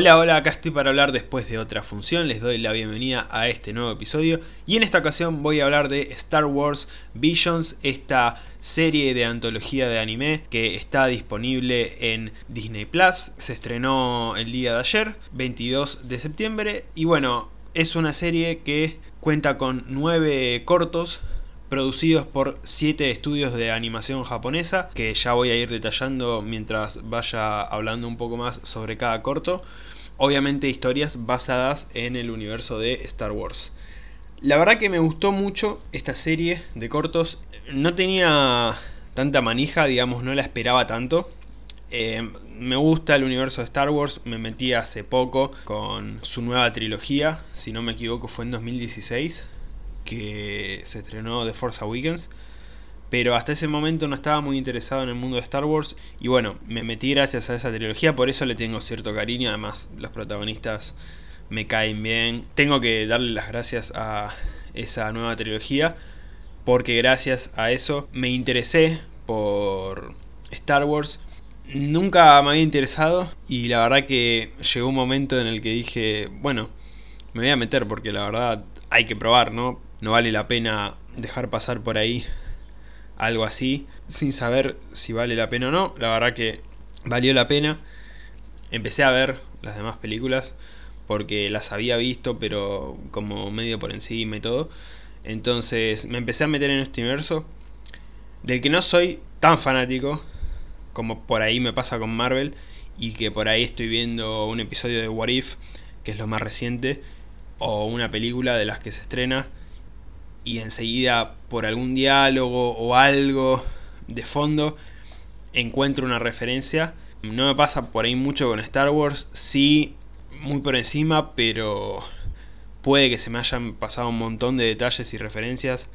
Hola, hola, acá estoy para hablar después de otra función, les doy la bienvenida a este nuevo episodio. Y en esta ocasión voy a hablar de Star Wars Visions, esta serie de antología de anime que está disponible en Disney Plus, se estrenó el día de ayer, 22 de septiembre. Y bueno, es una serie que cuenta con nueve cortos producidos por 7 estudios de animación japonesa, que ya voy a ir detallando mientras vaya hablando un poco más sobre cada corto. Obviamente historias basadas en el universo de Star Wars. La verdad que me gustó mucho esta serie de cortos. No tenía tanta manija, digamos, no la esperaba tanto. Eh, me gusta el universo de Star Wars, me metí hace poco con su nueva trilogía, si no me equivoco fue en 2016 que se estrenó The Force Awakens. Pero hasta ese momento no estaba muy interesado en el mundo de Star Wars. Y bueno, me metí gracias a esa trilogía, por eso le tengo cierto cariño. Además, los protagonistas me caen bien. Tengo que darle las gracias a esa nueva trilogía. Porque gracias a eso me interesé por Star Wars. Nunca me había interesado y la verdad que llegó un momento en el que dije, bueno, me voy a meter porque la verdad hay que probar, ¿no? No vale la pena dejar pasar por ahí algo así sin saber si vale la pena o no. La verdad que valió la pena. Empecé a ver las demás películas porque las había visto pero como medio por encima y todo. Entonces me empecé a meter en este universo del que no soy tan fanático como por ahí me pasa con Marvel y que por ahí estoy viendo un episodio de What If, que es lo más reciente, o una película de las que se estrena y enseguida por algún diálogo o algo de fondo encuentro una referencia. No me pasa por ahí mucho con Star Wars, sí, muy por encima, pero puede que se me hayan pasado un montón de detalles y referencias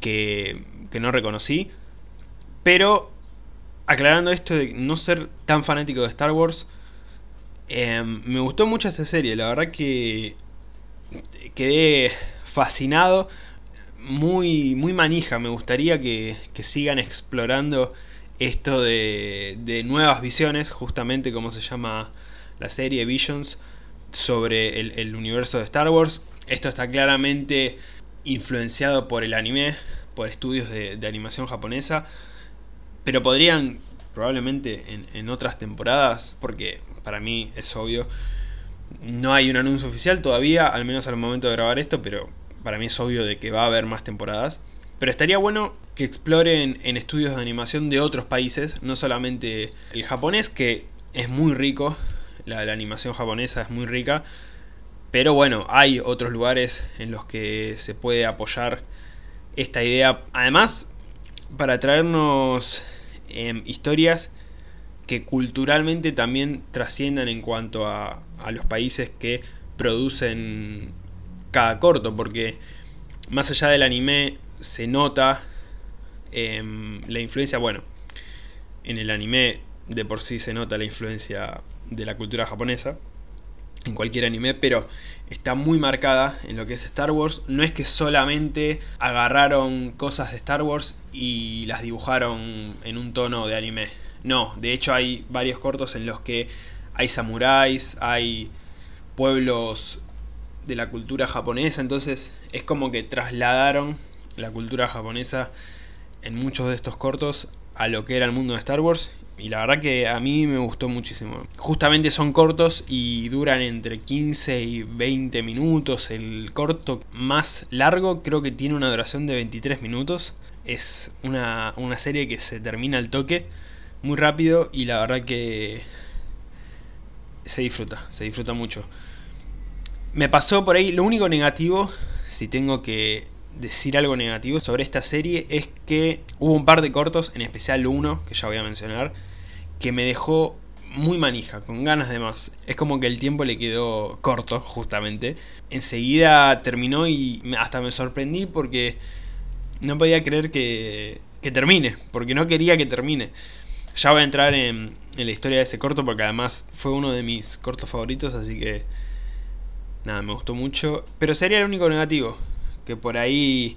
que, que no reconocí. Pero aclarando esto de no ser tan fanático de Star Wars, em, me gustó mucho esta serie, la verdad que quedé fascinado muy, muy manija. Me gustaría que, sigan explorando esto de, de, nuevas visiones, justamente como se llama la serie Visions, sobre el, universo de Star Wars. Esto está claramente influenciado por el anime, por estudios de, animación japonesa, pero podrían probablemente en, en otras temporadas, porque para mí es obvio, no hay un anuncio oficial todavía, al menos al momento de grabar esto, pero para mí es obvio de que va a haber más temporadas. Pero estaría bueno que exploren en estudios de animación de otros países, no solamente el japonés, que es muy rico, la, animación japonesa es muy rica, pero bueno, hay otros lugares en los que se puede apoyar esta idea. Además, para traernos em, historias que culturalmente también trasciendan en cuanto a los países que producen cada corto, porque más allá del anime se nota em, la influencia, bueno, en el anime de por sí se nota la influencia de la cultura japonesa, en cualquier anime, pero está muy marcada en lo que es Star Wars. No es que solamente agarraron cosas de Star Wars y las dibujaron en un tono de anime. No, de hecho hay varios cortos en los que hay samuráis, hay pueblos de la cultura japonesa, entonces es como que trasladaron la cultura japonesa en muchos de estos cortos a lo que era el mundo de Star Wars y la verdad que a mí me gustó muchísimo. Justamente son cortos y duran entre 15 y 20 minutos. El corto más largo creo que tiene una duración de 23 minutos. Es una, una serie que se termina al toque muy rápido y la verdad que se disfruta, se disfruta mucho. Me pasó por ahí, lo único negativo, si tengo que decir algo negativo sobre esta serie, es que hubo un par de cortos, en especial uno, que ya voy a mencionar, que me dejó muy manija, con ganas de más. Es como que el tiempo le quedó corto, justamente. Enseguida terminó y hasta me sorprendí porque no podía creer que, que termine, porque no quería que termine. Ya voy a entrar en, en la historia de ese corto porque además fue uno de mis cortos favoritos, así que nada, me gustó mucho. Pero sería el único negativo, que por ahí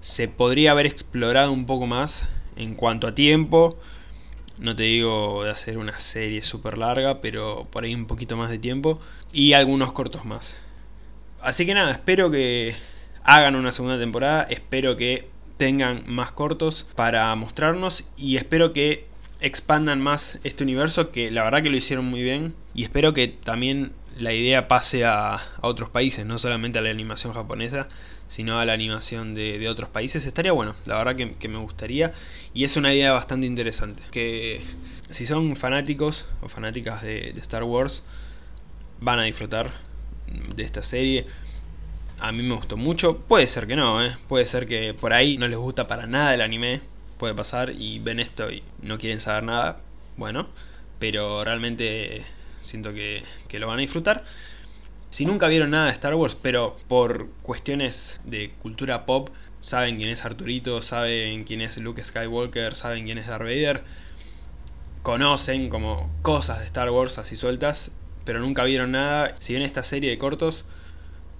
se podría haber explorado un poco más en cuanto a tiempo. No te digo de hacer una serie súper larga, pero por ahí un poquito más de tiempo. Y algunos cortos más. Así que nada, espero que hagan una segunda temporada. Espero que tengan más cortos para mostrarnos. Y espero que expandan más este universo, que la verdad que lo hicieron muy bien. Y espero que también la idea pase a, otros países, no solamente a la animación japonesa, sino a la animación de, otros países. Estaría bueno, la verdad que, me gustaría. Y es una idea bastante interesante. Que si son fanáticos o fanáticas de, Star Wars, van a disfrutar de esta serie. A mí me gustó mucho. Puede ser que no, ¿eh? Puede ser que por ahí no les gusta para nada el anime. Puede pasar y ven esto y no quieren saber nada. Bueno, pero realmente siento que, que lo van a disfrutar. Si nunca vieron nada de Star Wars, pero por cuestiones de cultura pop, saben quién es Arturito, saben quién es Luke Skywalker, saben quién es Darth Vader, conocen como cosas de Star Wars así sueltas, pero nunca vieron nada. Si ven esta serie de cortos,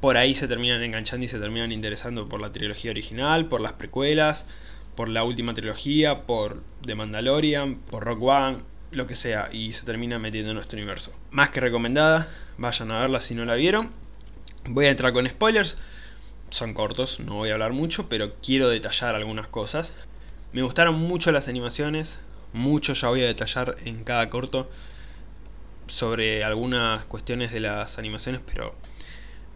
por ahí se terminan enganchando y se terminan interesando por la trilogía original, por las precuelas, por la última trilogía, por The Mandalorian, por Rock One, lo que sea, y se termina metiendo en nuestro universo. Más que recomendada, vayan a verla si no la vieron. Voy a entrar con spoilers, son cortos, no voy a hablar mucho, pero quiero detallar algunas cosas. Me gustaron mucho las animaciones, mucho ya voy a detallar en cada corto sobre algunas cuestiones de las animaciones, pero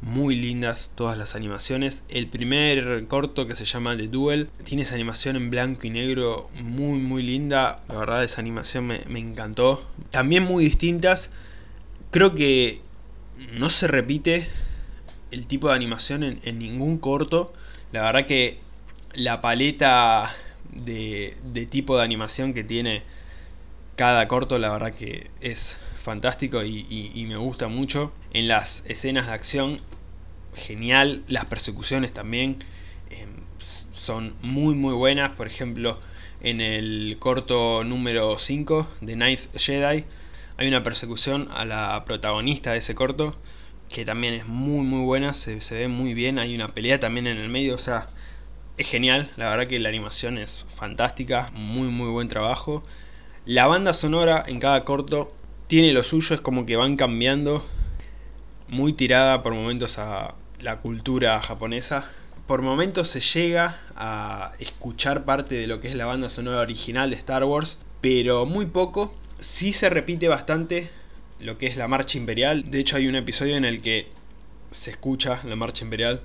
muy lindas todas las animaciones. El primer corto que se llama The Duel tiene esa animación en blanco y negro muy muy linda. La verdad esa animación me, encantó. También muy distintas. Creo que no se repite el tipo de animación en, ningún corto. La verdad que la paleta de, tipo de animación que tiene cada corto, la verdad que es fantástico y, me gusta mucho. En las escenas de acción, genial. Las persecuciones también em, son muy muy buenas. Por ejemplo, en el corto número 5 de Ninth Jedi hay una persecución a la protagonista de ese corto que también es muy muy buena, se, se ve muy bien. Hay una pelea también en el medio, o sea, es genial. La verdad que la animación es fantástica, muy muy buen trabajo. La banda sonora en cada corto tiene lo suyo, es como que van cambiando, muy tirada por momentos a la cultura japonesa. Por momentos se llega a escuchar parte de lo que es la banda sonora original de Star Wars, pero muy poco. Sí se repite bastante lo que es la marcha imperial. De hecho hay un episodio en el que se escucha la marcha imperial,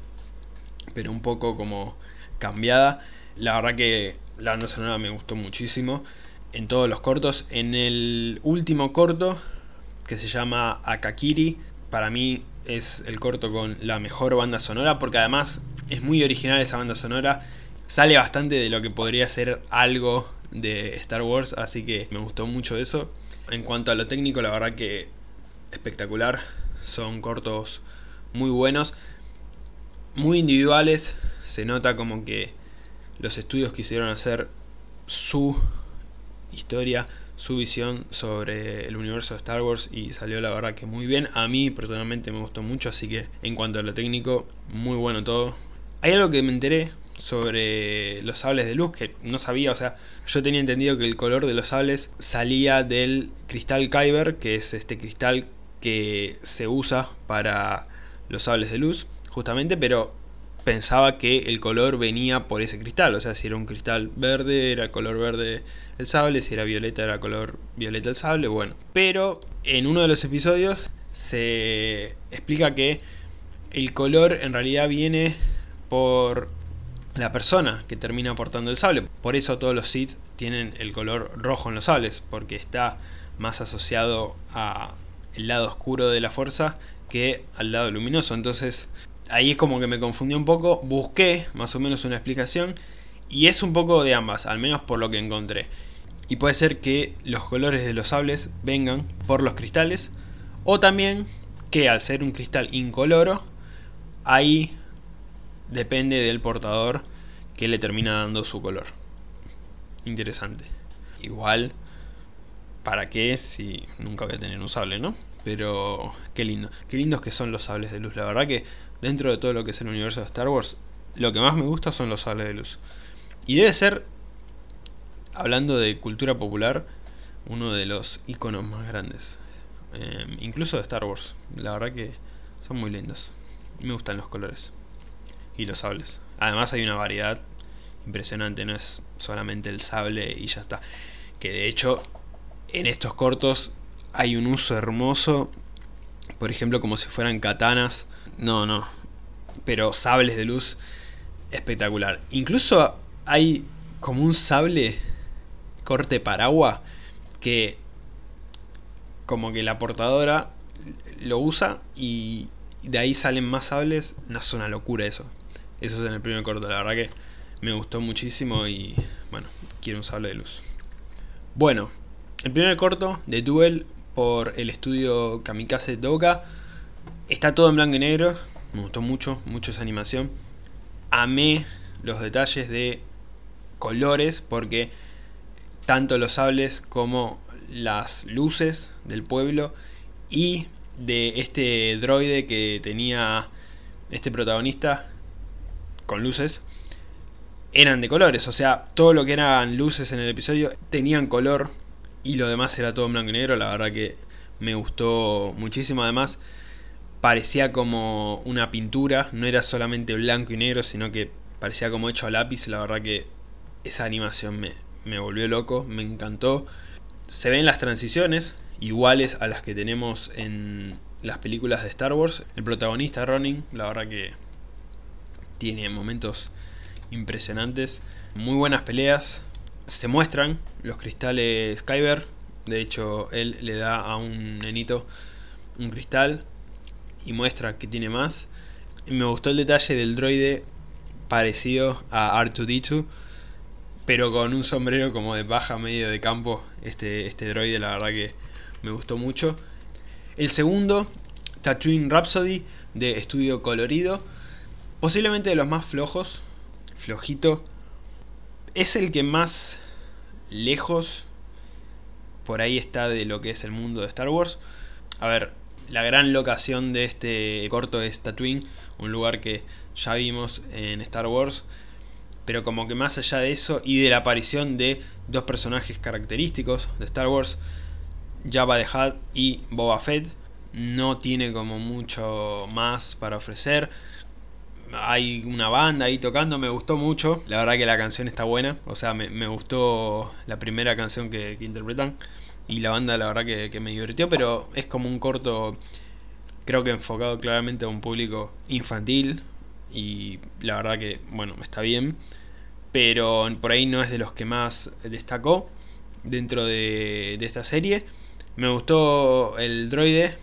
pero un poco como cambiada. La verdad que la banda sonora me gustó muchísimo en todos los cortos. En el último corto, que se llama Akakiri, para mí es el corto con la mejor banda sonora, porque además es muy original esa banda sonora. Sale bastante de lo que podría ser algo de Star Wars, así que me gustó mucho eso. En cuanto a lo técnico, la verdad que espectacular. Son cortos muy buenos, muy individuales. Se nota como que los estudios quisieron hacer su historia, su visión sobre el universo de Star Wars y salió la verdad que muy bien. A mí personalmente me gustó mucho, así que en cuanto a lo técnico, muy bueno todo. Hay algo que me enteré sobre los sables de luz que no sabía, o sea, yo tenía entendido que el color de los sables salía del cristal Kyber, que es este cristal que se usa para los sables de luz, justamente, pero pensaba que el color venía por ese cristal, o sea, si era un cristal verde, era color verde el sable, si era violeta, era color violeta el sable, bueno. Pero en uno de los episodios se explica que el color en realidad viene por la persona que termina portando el sable. Por eso todos los Sith tienen el color rojo en los sables, porque está más asociado a el lado oscuro de la fuerza que al lado luminoso. Entonces ahí es como que me confundió un poco, busqué más o menos una explicación y es un poco de ambas, al menos por lo que encontré. Y puede ser que los colores de los sables vengan por los cristales o también que al ser un cristal incoloro, ahí depende del portador que le termina dando su color. Interesante. Igual, ¿para qué si nunca voy a tener un sable, no? Pero qué lindo. Qué lindos que son los sables de luz. La verdad que dentro de todo lo que es el universo de Star Wars, lo que más me gusta son los sables de luz. Y debe ser, hablando de cultura popular, uno de los iconos más grandes. Em, incluso de Star Wars. La verdad que son muy lindos. Me gustan los colores. Y los sables. Además hay una variedad impresionante. No es solamente el sable y ya está. Que de hecho en estos cortos hay un uso hermoso. Por ejemplo como si fueran katanas. No, no. Pero sables de luz espectacular. Incluso hay como un sable corte paraguas que como que la portadora lo usa y de ahí salen más sables. No es una locura eso. Eso es en el primer corto, la verdad que me gustó muchísimo y bueno, quiero un sable de luz. Bueno, el primer corto de Duel por el estudio Kamikaze Doga está todo en blanco y negro. Me gustó mucho, mucho esa animación. Amé los detalles de colores porque tanto los sables como las luces del pueblo y de este droide que tenía este protagonista con luces eran de colores, o sea, todo lo que eran luces en el episodio tenían color y lo demás era todo en blanco y negro, la verdad que me gustó muchísimo, además parecía como una pintura, no era solamente blanco y negro, sino que parecía como hecho a lápiz, la verdad que esa animación me, me volvió loco, me encantó. Se ven las transiciones iguales a las que tenemos en las películas de Star Wars. El protagonista Ronin, la verdad que tiene momentos impresionantes, muy buenas peleas. Se muestran los cristales Kyber, de hecho él le da a un nenito un cristal y muestra que tiene más. Me gustó el detalle del droide parecido a R2D2 pero con un sombrero como de baja medio de campo. Este, este droide, la verdad que me gustó mucho. El segundo, Tatooine Rhapsody de estudio colorido. Posiblemente de los más flojos. Flojito. Es el que más lejos por ahí está de lo que es el mundo de Star Wars. A ver, la gran locación de este corto es Tatooine, un lugar que ya vimos en Star Wars pero como que más allá de eso y de la aparición de dos personajes característicos de Star Wars, Jabba the Hutt y Boba Fett, no tiene como mucho más para ofrecer. Hay una banda ahí tocando, me gustó mucho. La verdad que la canción está buena. O sea, me, gustó la primera canción que, interpretan. Y la banda, la verdad que, que me divirtió. Pero es como un corto, creo que enfocado claramente a un público infantil y la verdad que, bueno, está bien, pero por ahí no es de los que más destacó dentro de, esta serie. Me gustó el droide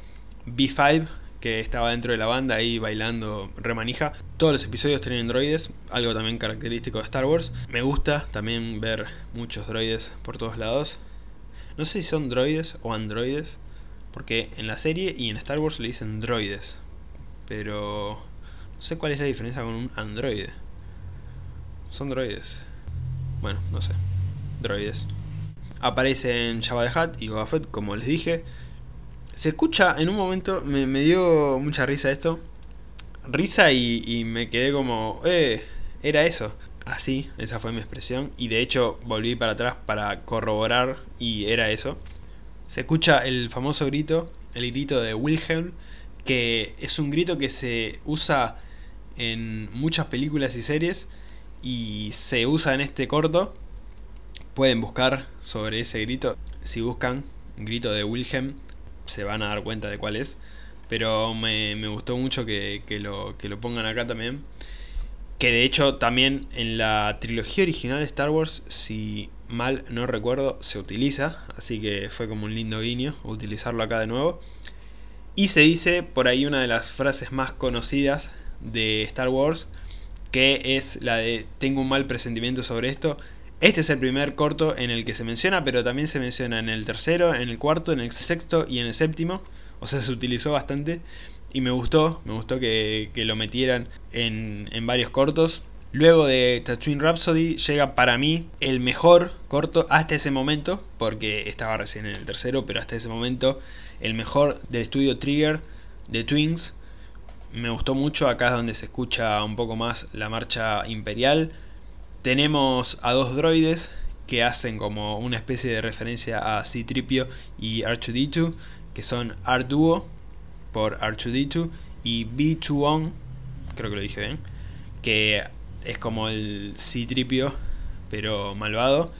B5 que estaba dentro de la banda ahí bailando remanija. Todos los episodios tienen droides, algo también característico de Star Wars. Me gusta también ver muchos droides por todos lados. No sé si son droides o androides, porque en la serie y en Star Wars le dicen droides. Pero no sé cuál es la diferencia con un androide. Son droides. Bueno, no sé. Droides. Aparecen Jabba the Hutt y Boba Fett, como les dije. Se escucha en un momento, me, dio mucha risa esto. Risa y, y, me quedé como, eh, era eso. Así, esa fue mi expresión. Y de hecho volví para atrás para corroborar y era eso. Se escucha el famoso grito, el grito de Wilhelm, que es un grito que se usa en muchas películas y series y se usa en este corto. Pueden buscar sobre ese grito. Si buscan grito de Wilhelm, se van a dar cuenta de cuál es. Pero me, gustó mucho que, lo, que lo pongan acá también. Que de hecho también en la trilogía original de Star Wars, si mal no recuerdo, se utiliza. Así que fue como un lindo guiño utilizarlo acá de nuevo. Y se dice por ahí una de las frases más conocidas de Star Wars, que es la de tengo un mal presentimiento sobre esto. Este es el primer corto en el que se menciona, pero también se menciona en el tercero, en el cuarto, en el sexto y en el séptimo. O sea, se utilizó bastante y me gustó, me gustó que, lo metieran en, en varios cortos. Luego de Tatooine Rhapsody llega para mí el mejor corto hasta ese momento, porque estaba recién en el tercero, pero hasta ese momento el mejor del estudio Trigger de Twins, me gustó mucho, acá es donde se escucha un poco más la marcha imperial. Tenemos a dos droides que hacen como una especie de referencia a C-Tripio y R2D2, que son R-Duo por R2D2 y B2On, creo que lo dije bien, que es como el C-Tripio pero malvado.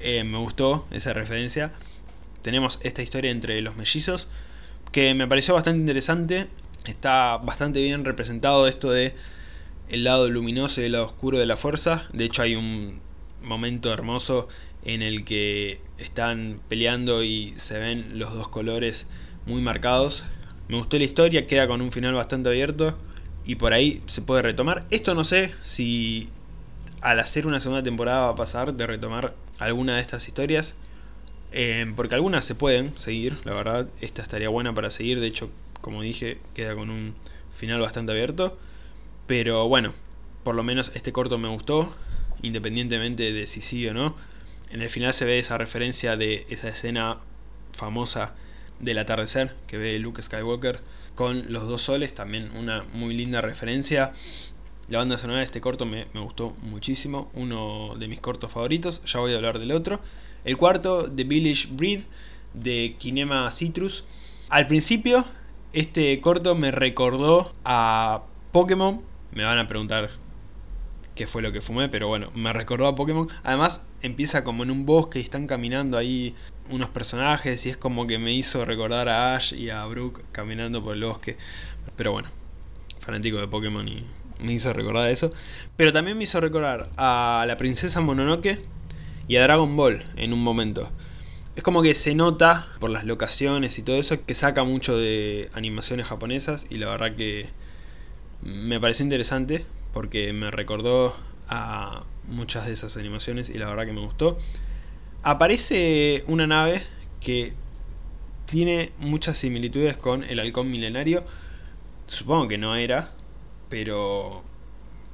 Eh, me gustó esa referencia. Tenemos esta historia entre los mellizos que me pareció bastante interesante. Está bastante bien representado esto de el lado luminoso y el lado oscuro de la fuerza. De hecho hay un momento hermoso en el que están peleando y se ven los dos colores muy marcados. Me gustó la historia, queda con un final bastante abierto y por ahí se puede retomar. Esto no sé si al hacer una segunda temporada va a pasar de retomar alguna de estas historias. Eh, porque algunas se pueden seguir, la verdad. Esta estaría buena para seguir. De hecho, como dije, queda con un final bastante abierto. Pero bueno, por lo menos este corto me gustó, independientemente de si sí o no. En el final se ve esa referencia de esa escena famosa del atardecer que ve Luke Skywalker con los dos soles, también una muy linda referencia. La banda sonora de este corto me, gustó muchísimo, uno de mis cortos favoritos, ya voy a hablar del otro. El cuarto, The Village Breed, de Kinema Citrus. Al principio, este corto me recordó a Pokémon, me van a preguntar qué fue lo que fumé, pero bueno, me recordó a Pokémon. Además, empieza como en un bosque y están caminando ahí unos personajes y es como que me hizo recordar a Ash y a Brooke caminando por el bosque. Pero bueno, fanático de Pokémon y me hizo recordar eso. Pero también me hizo recordar a la princesa Mononoke y a Dragon Ball en un momento. Es como que se nota por las locaciones y todo eso que saca mucho de animaciones japonesas y la verdad que me pareció interesante porque me recordó a muchas de esas animaciones y la verdad que me gustó. Aparece una nave que tiene muchas similitudes con el halcón milenario. Supongo que no era, pero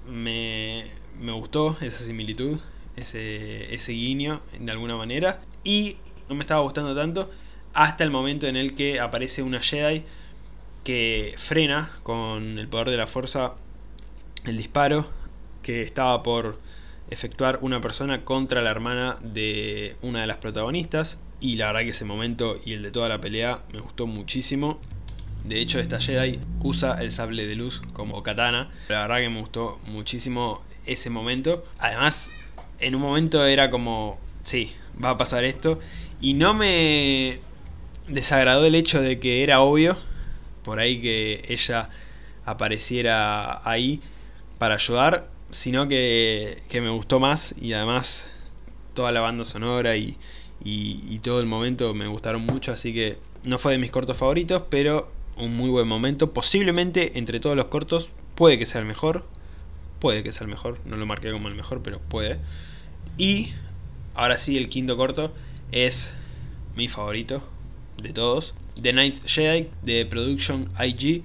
me, me gustó esa similitud, ese, ese guiño de alguna manera. Y no me estaba gustando tanto hasta el momento en el que aparece una Jedi que frena con el poder de la fuerza el disparo que estaba por efectuar una persona contra la hermana de una de las protagonistas. Y la verdad que ese momento y el de toda la pelea me gustó muchísimo. De hecho, esta Jedi usa el sable de luz como katana. La verdad que me gustó muchísimo ese momento. Además, en un momento era como, sí, va a pasar esto. Y no me desagradó el hecho de que era obvio por ahí que ella apareciera ahí para ayudar, sino que, me gustó más y además toda la banda sonora y, y, todo el momento me gustaron mucho, así que no fue de mis cortos favoritos, pero un muy buen momento. Posiblemente entre todos los cortos puede que sea el mejor, puede que sea el mejor, no lo marqué como el mejor, pero puede. Y ahora sí, el quinto corto es mi favorito de todos. The Ninth Jedi de Production IG.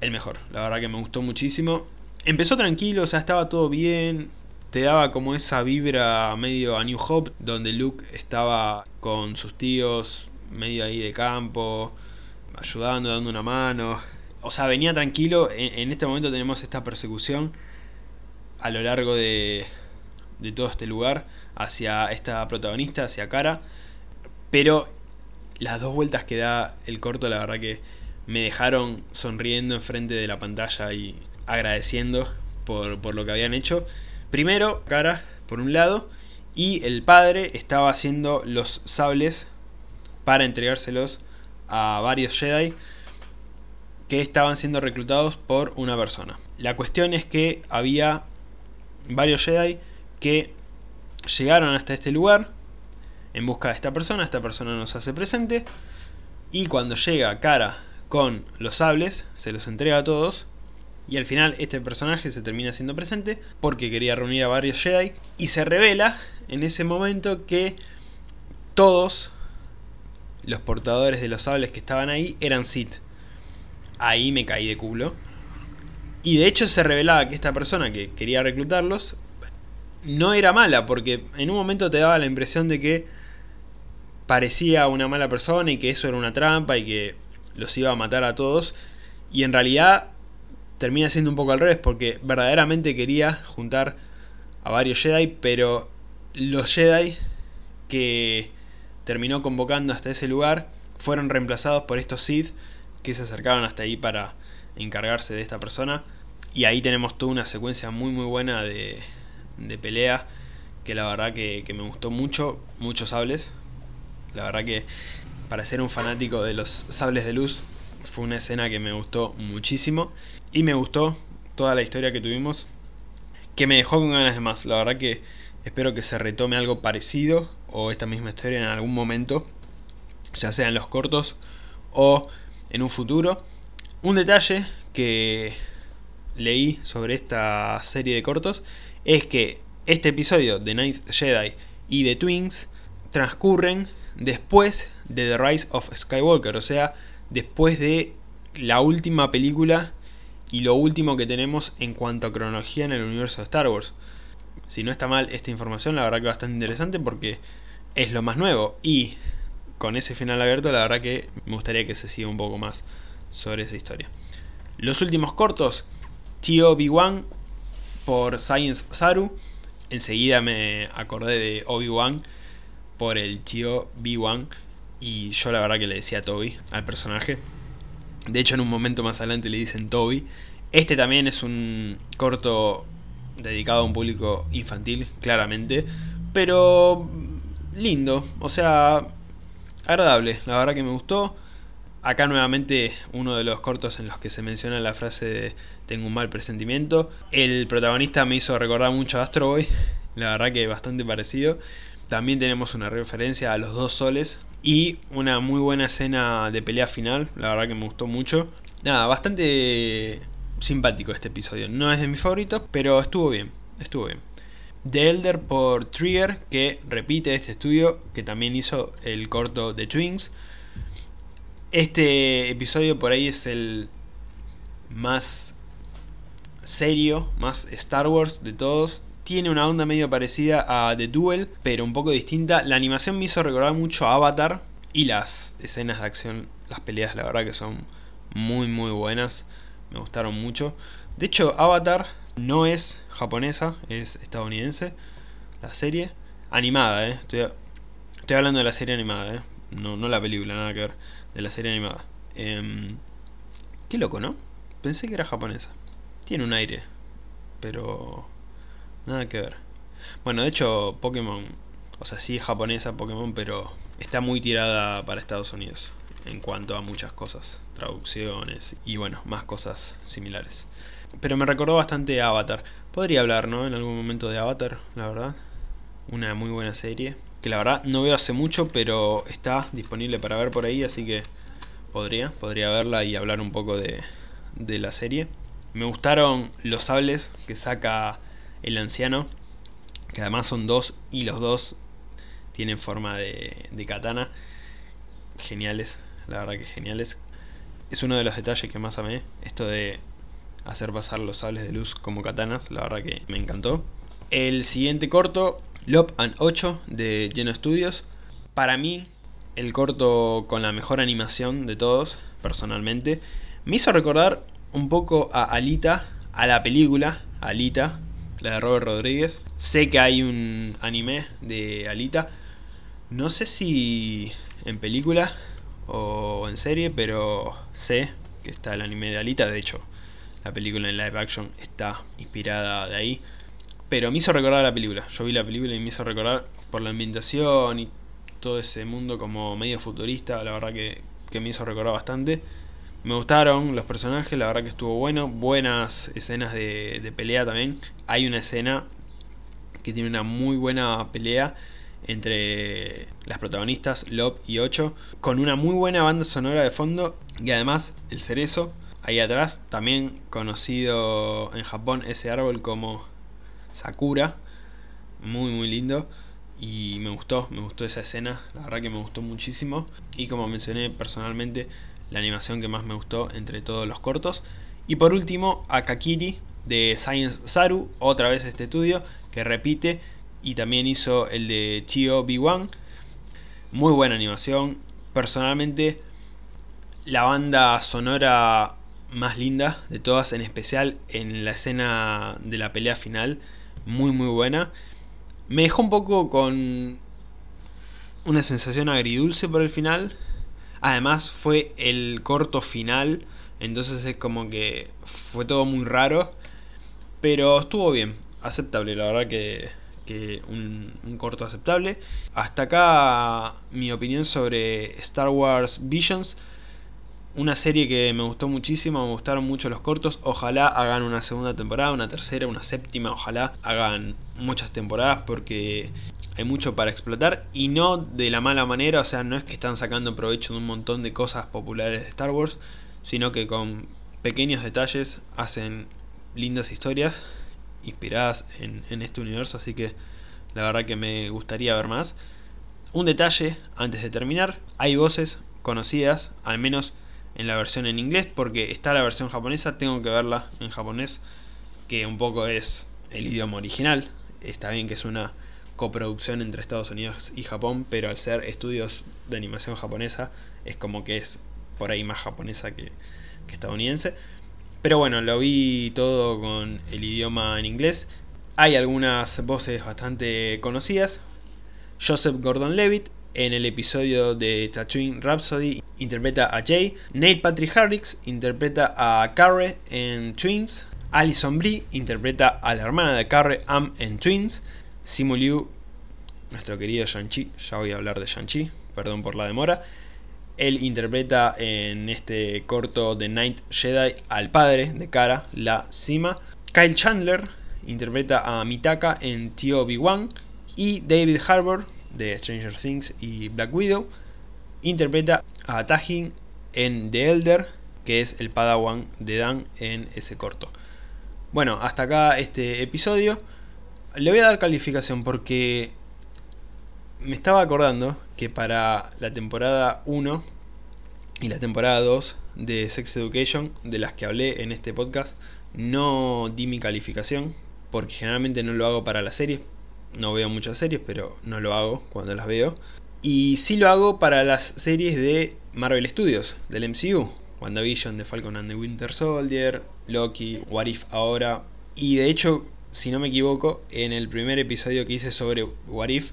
El mejor, la verdad que me gustó muchísimo. Empezó tranquilo, o sea, estaba todo bien. Te daba como esa vibra medio a New Hope, donde Luke estaba con sus tíos, medio ahí de campo, ayudando, dando una mano. O sea, venía tranquilo. En, este momento tenemos esta persecución a lo largo de, de todo este lugar hacia esta protagonista, hacia Cara. Pero las dos vueltas que da el corto, la verdad que me dejaron sonriendo enfrente de la pantalla y agradeciendo por, lo que habían hecho. Primero, Cara, por un lado, y el padre estaba haciendo los sables para entregárselos a varios Jedi que estaban siendo reclutados por una persona. La cuestión es que había varios Jedi que llegaron hasta este lugar en busca de esta persona, esta persona nos hace presente y cuando llega Cara con los sables, se los entrega a todos y al final este personaje se termina siendo presente porque quería reunir a varios Jedi y se revela en ese momento que todos los portadores de los sables que estaban ahí eran Sith. Ahí me caí de culo. Y de hecho se revelaba que esta persona que quería reclutarlos no era mala porque en un momento te daba la impresión de que parecía una mala persona y que eso era una trampa y que los iba a matar a todos. Y en realidad termina siendo un poco al revés porque verdaderamente quería juntar a varios Jedi, pero los Jedi que terminó convocando hasta ese lugar fueron reemplazados por estos Sith que se acercaron hasta ahí para encargarse de esta persona. Y ahí tenemos toda una secuencia muy muy buena de, de pelea que la verdad que, me gustó mucho, muchos sables. La verdad que para ser un fanático de los sables de luz fue una escena que me gustó muchísimo y me gustó toda la historia que tuvimos que me dejó con ganas de más. La verdad que espero que se retome algo parecido o esta misma historia en algún momento, ya sea en los cortos o en un futuro. Un detalle que leí sobre esta serie de cortos es que este episodio de Ninth Jedi y de Twins transcurren después de The Rise of Skywalker, o sea, después de la última película y lo último que tenemos en cuanto a cronología en el universo de Star Wars. Si no está mal esta información, la verdad que bastante interesante porque es lo más nuevo y con ese final abierto, la verdad que me gustaría que se siga un poco más sobre esa historia. Los últimos cortos, Tio Obi-Wan por Science Saru enseguida me acordé de Obi-Wan por el tío B-Wan y yo la verdad que le decía Toby al personaje. De hecho en un momento más adelante le dicen Toby. Este también es un corto dedicado a un público infantil, claramente, pero lindo, o sea, agradable, la verdad que me gustó. Acá nuevamente uno de los cortos en los que se menciona la frase de tengo un mal presentimiento. El protagonista me hizo recordar mucho a Astro Boy, la verdad que bastante parecido. También tenemos una referencia a los dos soles y una muy buena escena de pelea final, la verdad que me gustó mucho. Nada, bastante simpático este episodio. No es de mis favoritos, pero estuvo bien, estuvo bien. The Elder por Trigger, que repite este estudio, que también hizo el corto de Twins. Este episodio por ahí es el más serio, más Star Wars de todos. Tiene una onda medio parecida a The Duel, pero un poco distinta. La animación me hizo recordar mucho a Avatar y las escenas de acción, las peleas, la verdad que son muy muy buenas. Me gustaron mucho. De hecho, Avatar no es japonesa, es estadounidense. La serie animada, ¿eh? Estoy, estoy hablando de la serie animada, ¿eh? No, no la película, nada que ver de la serie animada. Em, qué loco, ¿no? Pensé que era japonesa. Tiene un aire, pero nada que ver. Bueno, de hecho, Pokémon, o sea, sí es japonesa Pokémon, pero está muy tirada para Estados Unidos en cuanto a muchas cosas, traducciones y bueno, más cosas similares. Pero me recordó bastante Avatar. Podría hablar, ¿no? En algún momento de Avatar, la verdad. Una muy buena serie que la verdad no veo hace mucho, pero está disponible para ver por ahí, así que podría, podría verla y hablar un poco de, de la serie. Me gustaron los sables que saca el anciano, que además son dos y los dos tienen forma de, de katana. Geniales, la verdad que geniales. Es uno de los detalles que más amé, esto de hacer pasar los sables de luz como katanas, la verdad que me encantó. El siguiente corto Lop and 8 de Geno Studios. Para mí, el corto con la mejor animación de todos, personalmente. Me hizo recordar un poco a Alita, a la película Alita, la de Robert Rodríguez. Sé que hay un anime de Alita. No sé si en película o en serie, pero sé que está el anime de Alita. De hecho, la película en live action está inspirada de ahí. Pero me hizo recordar la película. Yo vi la película y me hizo recordar por la ambientación y todo ese mundo como medio futurista. La verdad que, me hizo recordar bastante. Me gustaron los personajes, la verdad que estuvo bueno. Buenas escenas de, de pelea también. Hay una escena que tiene una muy buena pelea entre las protagonistas Lop y Ocho, con una muy buena banda sonora de fondo y además el cerezo ahí atrás, también conocido en Japón ese árbol como Sakura. Muy, muy lindo. Y me gustó, me gustó esa escena. La verdad que me gustó muchísimo. Y como mencioné personalmente, la animación que más me gustó entre todos los cortos. Y por último, Akakiri de Science Saru, otra vez este estudio, que repite y también hizo el de Chio B1. Muy buena animación. Personalmente, la banda sonora más linda de todas, en especial en la escena de la pelea final muy muy buena. Me dejó un poco con una sensación agridulce por el final. Además fue el corto final, entonces es como que fue todo muy raro. Pero estuvo bien, aceptable, la verdad que, que un, un, corto aceptable. Hasta acá mi opinión sobre Star Wars Visions. Una serie que me gustó muchísimo, me gustaron mucho los cortos. Ojalá hagan una segunda temporada, una tercera, una séptima. Ojalá hagan muchas temporadas porque hay mucho para explotar y no de la mala manera, o sea, no es que están sacando provecho de un montón de cosas populares de Star Wars, sino que con pequeños detalles hacen lindas historias inspiradas en, este universo, así que la verdad que me gustaría ver más. Un detalle antes de terminar, hay voces conocidas, al menos en la versión en inglés, porque está la versión japonesa, tengo que verla en japonés, que un poco es el idioma original, está bien que es una coproducción entre Estados Unidos y Japón, pero al ser estudios de animación japonesa, es como que es por ahí más japonesa que, estadounidense. Pero bueno, lo vi todo con el idioma en inglés. Hay algunas voces bastante conocidas. Joseph Gordon-Levitt en el episodio de Tatooine Rhapsody interpreta a Jay. Neil Patrick Harris interpreta a Carre en Twins. Alison Brie interpreta a la hermana de Carre, Am en Twins. Simu Liu, nuestro querido Shang-Chi, ya voy a hablar de Shang-Chi, perdón por la demora. Él interpreta en este corto The Night Jedi al padre de Kara, la Sima. Kyle Chandler interpreta a Mitaka en Tio Obi-Wan. Y David Harbour, de Stranger Things y Black Widow, interpreta a Tajin en The Elder, que es el padawan de Dan en ese corto. Bueno, hasta acá este episodio. Le voy a dar calificación porque me estaba acordando que para la temporada 1 y la temporada 2 de Sex Education, de las que hablé en este podcast, no di mi calificación, porque generalmente no lo hago para las series. No veo muchas series, pero no lo hago cuando las veo. Y sí lo hago para las series de Marvel Studios, del MCU. WandaVision, The Falcon and the Winter Soldier, Loki, What If ahora. Y de hecho si no me equivoco, en el primer episodio que hice sobre What If,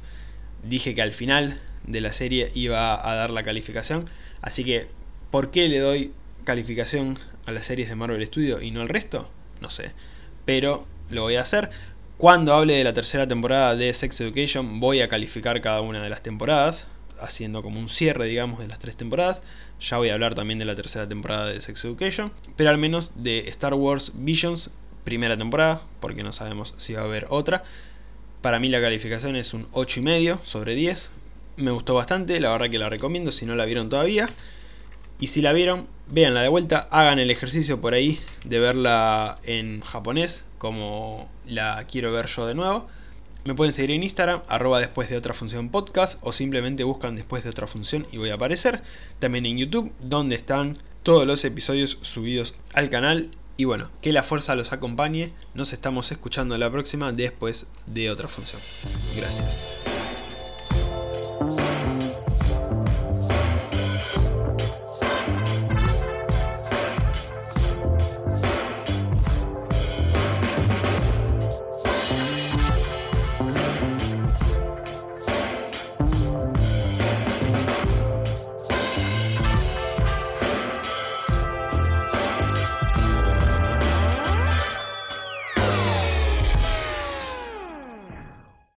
dije que al final de la serie iba a dar la calificación. Así que, ¿por qué le doy calificación a las series de Marvel Studios y no al resto? No sé. Pero lo voy a hacer. Cuando hable de la tercera temporada de Sex Education, voy a calificar cada una de las temporadas, haciendo como un cierre, digamos, de las tres temporadas. Ya voy a hablar también de la tercera temporada de Sex Education, pero al menos de Star Wars Visions primera temporada, porque no sabemos si va a haber otra. Para mí la calificación es un 8,5 sobre 10. Me gustó bastante, la verdad que la recomiendo si no la vieron todavía. Y si la vieron, véanla de vuelta, hagan el ejercicio por ahí de verla en japonés, como la quiero ver yo de nuevo. Me pueden seguir en Instagram, arroba después de otra función podcast, o simplemente buscan después de otra función y voy a aparecer. También en YouTube, donde están todos los episodios subidos al canal y bueno, que la fuerza los acompañe. Nos estamos escuchando la próxima después de otra función. Gracias.